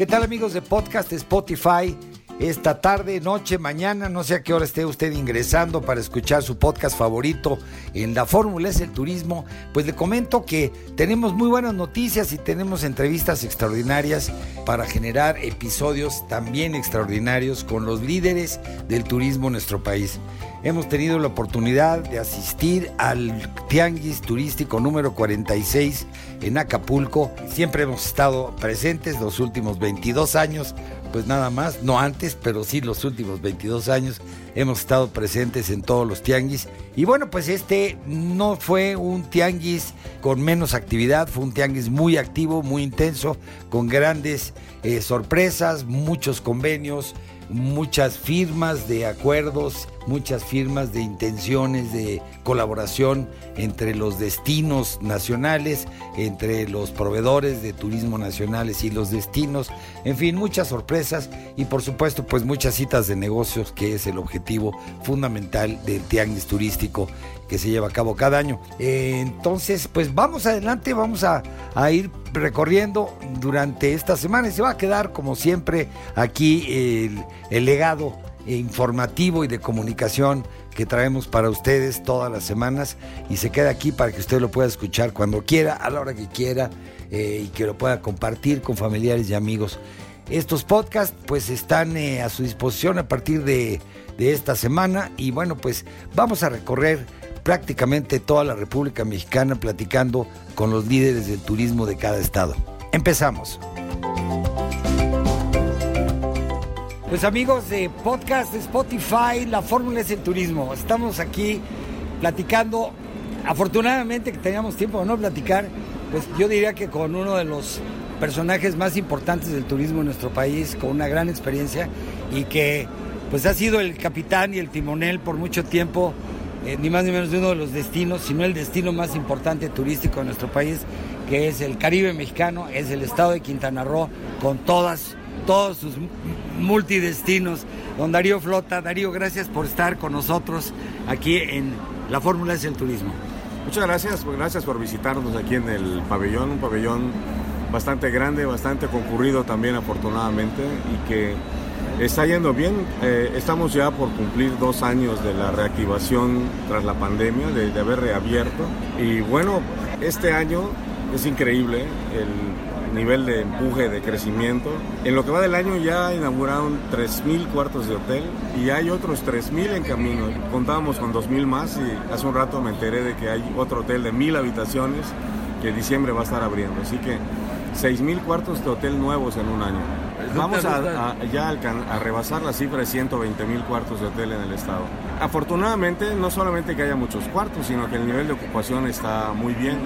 ¿Qué tal amigos de podcast Spotify? Esta tarde, noche, mañana, no sé a qué hora esté usted ingresando para escuchar su podcast favorito en la fórmula es el turismo, pues le comento que tenemos muy buenas noticias y tenemos entrevistas extraordinarias para generar episodios también extraordinarios con los líderes del turismo en nuestro país. Hemos tenido la oportunidad de asistir al Tianguis Turístico número 46 en Acapulco. Siempre hemos estado presentes los últimos 22 años pues nada más, no antes, pero sí los últimos 22 años hemos estado presentes en todos los tianguis. Y bueno, pues este no fue un tianguis con menos actividad, fue un tianguis muy activo, muy intenso, con grandes eh, sorpresas, muchos convenios, muchas firmas de acuerdos, muchas firmas de intenciones de colaboración entre los destinos nacionales, entre los proveedores de turismo nacionales y los destinos, en fin, muchas sorpresas y por supuesto pues muchas citas de negocios que es el objetivo fundamental del tianguis turístico que se lleva a cabo cada año. entonces, pues vamos adelante, vamos a, ir recorriendo durante esta semana y se va a quedar como siempre aquí el, el legado informativo y de comunicación que traemos para ustedes todas las semanas y se queda aquí para que usted lo pueda escuchar cuando quiera, a la hora que quiera eh, y que lo pueda compartir con familiares y amigos. Estos podcasts pues están eh, a su disposición a partir de, de esta semana y bueno pues vamos a recorrer prácticamente toda la República Mexicana platicando con los líderes del turismo de cada estado. Empezamos. Pues amigos de podcast de Spotify, la fórmula es el turismo. Estamos aquí platicando, afortunadamente que teníamos tiempo de no platicar, pues yo diría que con uno de los personajes más importantes del turismo en nuestro país, con una gran experiencia y que pues ha sido el capitán y el timonel por mucho tiempo eh, ni más ni menos de uno de los destinos, sino el destino más importante turístico de nuestro país, que es el Caribe mexicano, es el estado de Quintana Roo, con todas, todos sus multidestinos. Don Darío Flota, Darío, gracias por estar con nosotros aquí en La Fórmula es el Turismo. Muchas gracias, gracias por visitarnos aquí en el pabellón, un pabellón bastante grande, bastante concurrido también afortunadamente y que Está yendo bien, eh, estamos ya por cumplir dos años de la reactivación tras la pandemia, de, haber reabierto. Y bueno, este año es increíble el nivel de empuje, de crecimiento. En lo que va del año ya inauguraron 3.000 cuartos de hotel y hay otros 3.000 en camino. Contábamos con 2.000 más y hace un rato me enteré de que hay otro hotel de 1.000 habitaciones que en diciembre va a estar abriendo. Así que 6.000 cuartos de hotel nuevos en un año. Vamos a, ya a, rebasar la cifra de 120 mil cuartos de hotel en el estado. Afortunadamente, no solamente que haya muchos cuartos, sino que el nivel de ocupación está muy bien.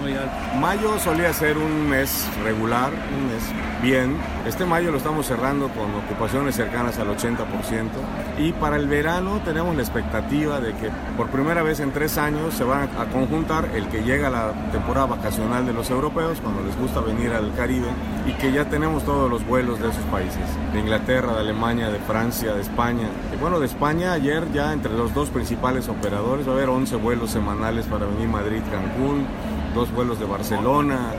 Mayo solía ser un mes regular, un mes bien. Este mayo lo estamos cerrando con ocupaciones cercanas al 80%. Y para el verano tenemos la expectativa de que por primera vez en tres años se van a conjuntar el que llega la temporada vacacional de los europeos, cuando les gusta venir al Caribe, y que ya tenemos todos los vuelos de esos países de Inglaterra, de Alemania, de Francia, de España. Y bueno, de España ayer ya entre los dos principales operadores va a haber 11 vuelos semanales para venir Madrid-Cancún, dos vuelos de Barcelona,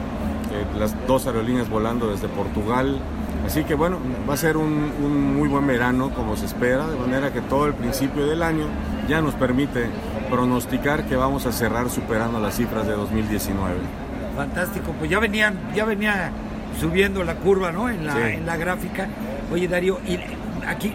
eh, las dos aerolíneas volando desde Portugal. Así que bueno, va a ser un, un, muy buen verano como se espera, de manera que todo el principio del año ya nos permite pronosticar que vamos a cerrar superando las cifras de 2019. Fantástico, pues ya venían, ya venía subiendo la curva, ¿no? En la, en la gráfica. Oye, Darío, y aquí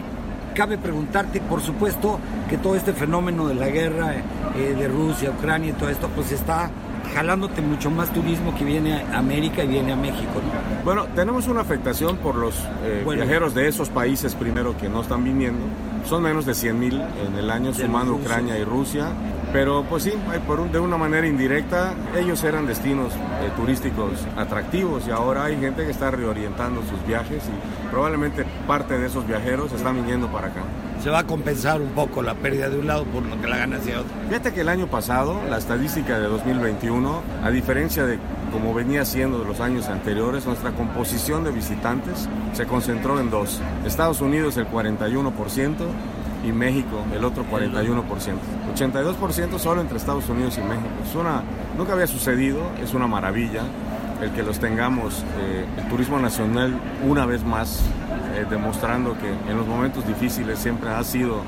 cabe preguntarte, por supuesto, que todo este fenómeno de la guerra eh, de Rusia, Ucrania y todo esto, pues está jalándote mucho más turismo que viene a América y viene a México. ¿no? Bueno, tenemos una afectación por los eh, viajeros de esos países primero que no están viniendo. Son menos de 100 mil en el año, sumando Ucrania y Rusia. Pero pues sí, por de una manera indirecta, ellos eran destinos eh, turísticos atractivos y ahora hay gente que está reorientando sus viajes y probablemente parte de esos viajeros están viniendo para acá. Se va a compensar un poco la pérdida de un lado por lo que la gana hacia otro. Fíjate que el año pasado, la estadística de 2021, a diferencia de como venía siendo de los años anteriores, nuestra composición de visitantes se concentró en dos. Estados Unidos el 41%, y México el otro 41%. 82% solo entre Estados Unidos y México. Es una, nunca había sucedido, es una maravilla. el que los tengamos, eh, el turismo nacional una vez más, eh, demostrando que en los momentos difíciles siempre ha sido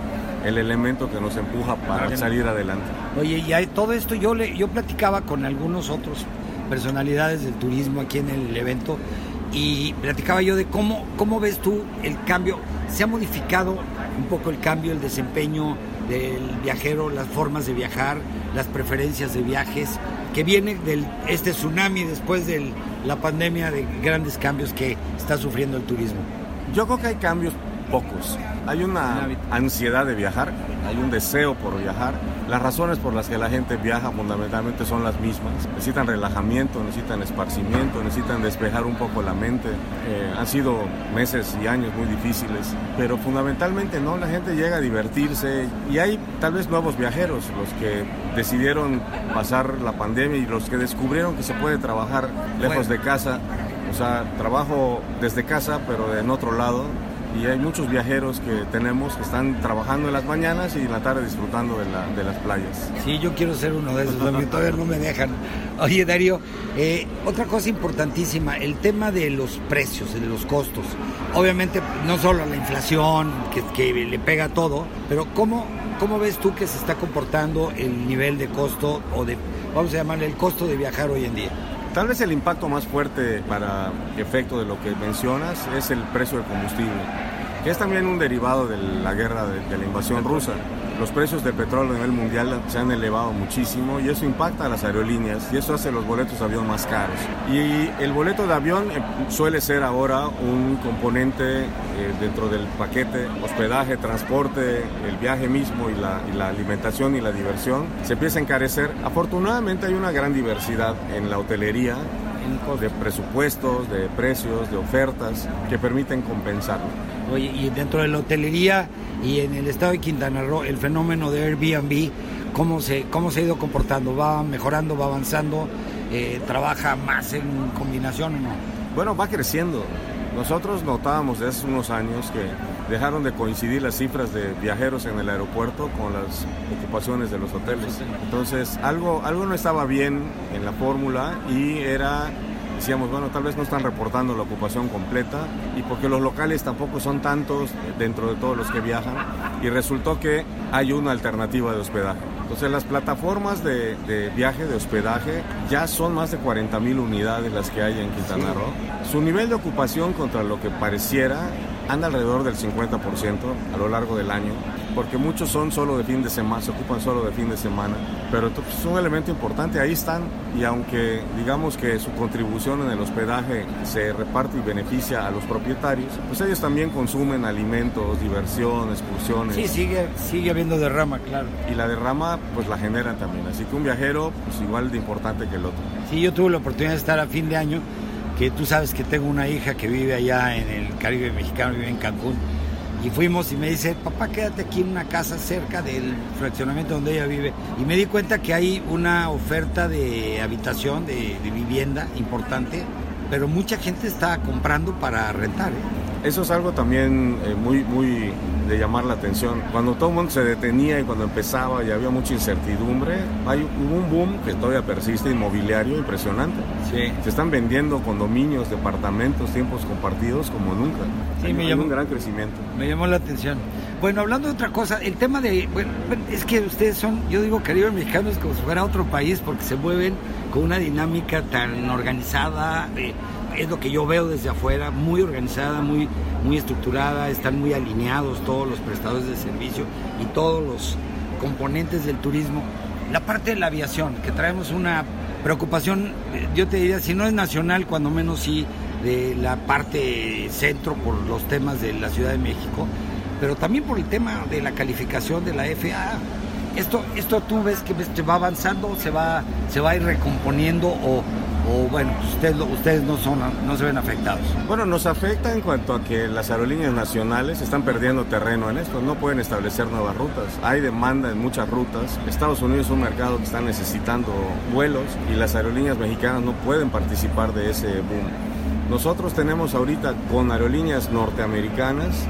el elemento que nos empuja para salir adelante. Oye, y hay todo esto, yo, le, yo platicaba con algunos otros personalidades del turismo aquí en el evento y platicaba yo de cómo, cómo ves tú el cambio, se ha modificado un poco el cambio, el desempeño del viajero, las formas de viajar, las preferencias de viajes, que viene de este tsunami después de la pandemia de grandes cambios que está sufriendo el turismo. Yo creo que hay cambios pocos. Hay una ansiedad de viajar, hay un deseo por viajar. Las razones por las que la gente viaja fundamentalmente son las mismas. Necesitan relajamiento, necesitan esparcimiento, necesitan despejar un poco la mente. Eh, han sido meses y años muy difíciles, pero fundamentalmente no, la gente llega a divertirse y hay tal vez nuevos viajeros, los que decidieron pasar la pandemia y los que descubrieron que se puede trabajar lejos de casa. O sea, trabajo desde casa, pero en otro lado, y hay muchos viajeros que tenemos que están trabajando en las mañanas y en la tarde disfrutando de, la, de las playas. Sí, yo quiero ser uno de esos, porque todavía no me dejan. Oye, Darío, eh, otra cosa importantísima, el tema de los precios, de los costos. Obviamente, no solo la inflación, que, le pega todo, pero ¿cómo, ¿cómo ves tú que se está comportando el nivel de costo o de, vamos a llamarle, el costo de viajar hoy en día? Tal vez el impacto más fuerte para efecto de lo que mencionas es el precio del combustible, que es también un derivado de la guerra de, la invasión rusa. Los precios del petróleo a nivel mundial se han elevado muchísimo y eso impacta a las aerolíneas y eso hace los boletos de avión más caros. Y el boleto de avión eh, suele ser ahora un componente eh, dentro del paquete, hospedaje, transporte, el viaje mismo y la, y la alimentación y la diversión. Se empieza a encarecer. Afortunadamente hay una gran diversidad en la hotelería de presupuestos, de precios, de ofertas que permiten compensarlo. Oye, y dentro de la hotelería y en el estado de Quintana Roo, el fenómeno de Airbnb, ¿cómo se, cómo se ha ido comportando? ¿Va mejorando, va avanzando? Eh, ¿Trabaja más en combinación o no? Bueno, va creciendo. Nosotros notábamos desde hace unos años que dejaron de coincidir las cifras de viajeros en el aeropuerto con las ocupaciones de los hoteles. Entonces, algo, algo no estaba bien en la fórmula y era decíamos, bueno, tal vez no están reportando la ocupación completa y porque los locales tampoco son tantos dentro de todos los que viajan y resultó que hay una alternativa de hospedaje. Entonces las plataformas de, viaje, de hospedaje, ya son más de 40 mil unidades las que hay en Quintana Roo. Su nivel de ocupación contra lo que pareciera anda alrededor del 50% a lo largo del año porque muchos son solo de fin de semana, se ocupan solo de fin de semana, pero es un elemento importante, ahí están y aunque digamos que su contribución en el hospedaje se reparte y beneficia a los propietarios, pues ellos también consumen alimentos, diversión, excursiones. Sí, sigue, sigue habiendo derrama, claro. Y la derrama pues la generan también, así que un viajero pues igual de importante que el otro. Sí, yo tuve la oportunidad de estar a fin de año, que tú sabes que tengo una hija que vive allá en el Caribe mexicano, vive en Cancún y fuimos y me dice, papá, quédate aquí en una casa cerca del fraccionamiento donde ella vive. Y me di cuenta que hay una oferta de habitación, de, vivienda importante, pero mucha gente está comprando para rentar. ¿eh? Eso es algo también eh, muy, muy de llamar la atención. Cuando todo el mundo se detenía y cuando empezaba y había mucha incertidumbre, hay un boom que todavía persiste inmobiliario impresionante. Sí. Se están vendiendo condominios, departamentos, tiempos compartidos como nunca. Sí, me llamó un gran crecimiento. Me llamó la atención. Bueno, hablando de otra cosa, el tema de, bueno, es que ustedes son, yo digo Caribe mexicanos como si fuera otro país porque se mueven con una dinámica tan organizada. Eh, es lo que yo veo desde afuera, muy organizada, muy, muy estructurada, están muy alineados todos los prestadores de servicio y todos los componentes del turismo. La parte de la aviación, que traemos una preocupación, eh, yo te diría, si no es nacional, cuando menos sí de la parte centro por los temas de la Ciudad de México, pero también por el tema de la calificación de la FAA. Esto, esto tú ves que va avanzando, se va, se va a ir recomponiendo o, o bueno, ustedes, ustedes no, son, no se ven afectados? Bueno, nos afecta en cuanto a que las aerolíneas nacionales están perdiendo terreno en esto, no pueden establecer nuevas rutas, hay demanda en muchas rutas, Estados Unidos es un mercado que está necesitando vuelos y las aerolíneas mexicanas no pueden participar de ese boom. Nosotros tenemos ahorita con aerolíneas norteamericanas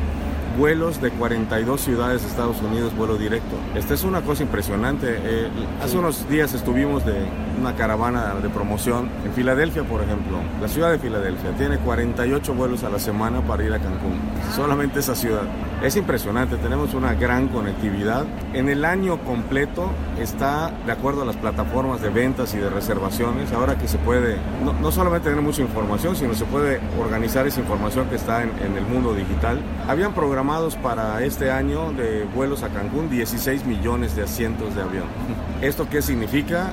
vuelos de 42 ciudades de Estados Unidos, vuelo directo. Esta es una cosa impresionante. Eh, hace unos días estuvimos de una caravana de promoción en Filadelfia, por ejemplo. La ciudad de Filadelfia tiene 48 vuelos a la semana para ir a Cancún. Solamente esa ciudad. Es impresionante, tenemos una gran conectividad. En el año completo está de acuerdo a las plataformas de ventas y de reservaciones. Ahora que se puede no, solamente tener mucha información, sino se puede organizar esa información que está en, en el mundo digital. Habían programados para este año de vuelos a Cancún 16 millones de asientos de avión. ¿Esto qué significa?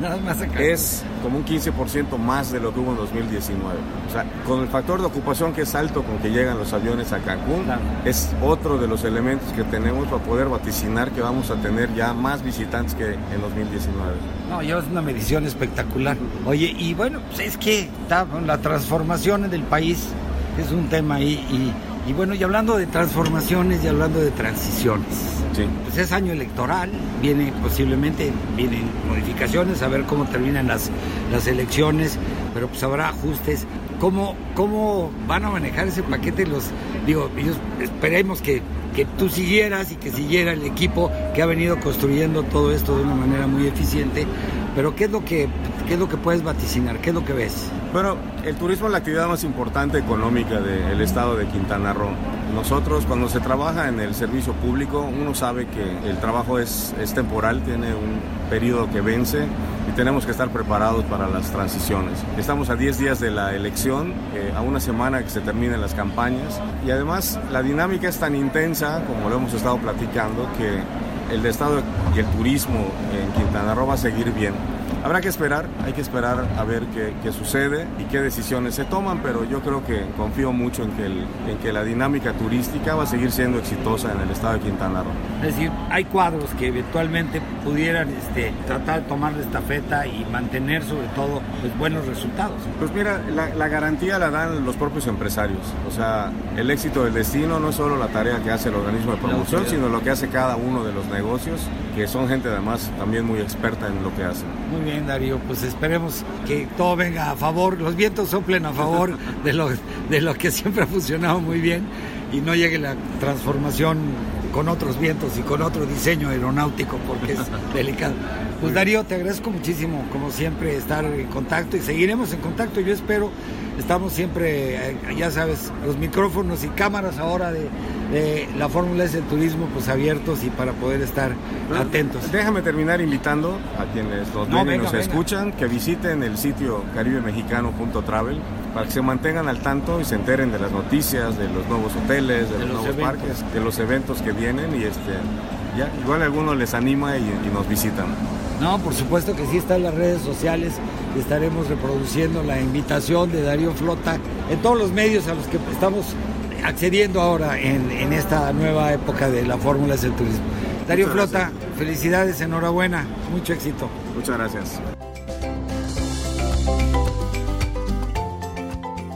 nada más es como un 15% más de lo que hubo en 2019. O sea, con el factor de ocupación que es alto con que llegan los aviones a Cancún, es otro de los elementos que tenemos para poder vaticinar que vamos a tener ya más visitantes que en 2019. No, ya es una medición espectacular. Oye, y bueno, pues es que está, la transformación del país es un tema ahí y y bueno, y hablando de transformaciones y hablando de transiciones, pues es año electoral, viene posiblemente, vienen modificaciones, a ver cómo terminan las, las elecciones, pero pues habrá ajustes. ¿Cómo, ¿Cómo van a manejar ese paquete? Los, digo, ellos esperemos que, que tú siguieras y que siguiera el equipo que ha venido construyendo todo esto de una manera muy eficiente, pero ¿qué es lo que, qué es lo que puedes vaticinar? ¿Qué es lo que ves? Bueno, el turismo es la actividad más importante económica del estado de Quintana Roo. Nosotros cuando se trabaja en el servicio público, uno sabe que el trabajo es, es temporal, tiene un periodo que vence y tenemos que estar preparados para las transiciones. Estamos a 10 días de la elección, eh, a una semana que se terminen las campañas y además la dinámica es tan intensa, como lo hemos estado platicando, que el estado y el turismo en Quintana Roo va a seguir bien. Habrá que esperar, hay que esperar a ver qué, qué, sucede y qué decisiones se toman, pero yo creo que confío mucho en que, el, en que la dinámica turística va a seguir siendo exitosa en el estado de Quintana Roo. Es decir, hay cuadros que eventualmente pudieran este, tratar de tomar la estafeta y mantener sobre todo pues, buenos resultados. Pues mira, la, la garantía la dan los propios empresarios. O sea, el éxito del destino no es solo la tarea que hace el organismo de promoción, sino lo que hace cada uno de los negocios, que son gente además también muy experta en lo que hacen. Muy bien, Darío, pues esperemos que todo venga a favor, los vientos soplen a favor de lo, de lo que siempre ha funcionado muy bien y no llegue la transformación con otros vientos y con otro diseño aeronáutico porque es delicado. Pues Darío, te agradezco muchísimo, como siempre, estar en contacto y seguiremos en contacto. Yo espero, estamos siempre, eh, ya sabes, los micrófonos y cámaras ahora de, la Fórmula S del Turismo, pues abiertos y para poder estar atentos. Déjame terminar invitando a quienes nos ven y nos escuchan que visiten el sitio caribemexicano.travel para que se mantengan al tanto y se enteren de las noticias, de los nuevos hoteles, de, los, nuevos parques, de los eventos que vienen y este ya igual algunos les anima y, y, nos visitan. No, por supuesto que sí está en las redes sociales, estaremos reproduciendo la invitación de Darío Flota en todos los medios a los que estamos accediendo ahora en, en esta nueva época de la Fórmula del Turismo. Darío Flota, felicidades, enhorabuena, mucho éxito. Muchas gracias.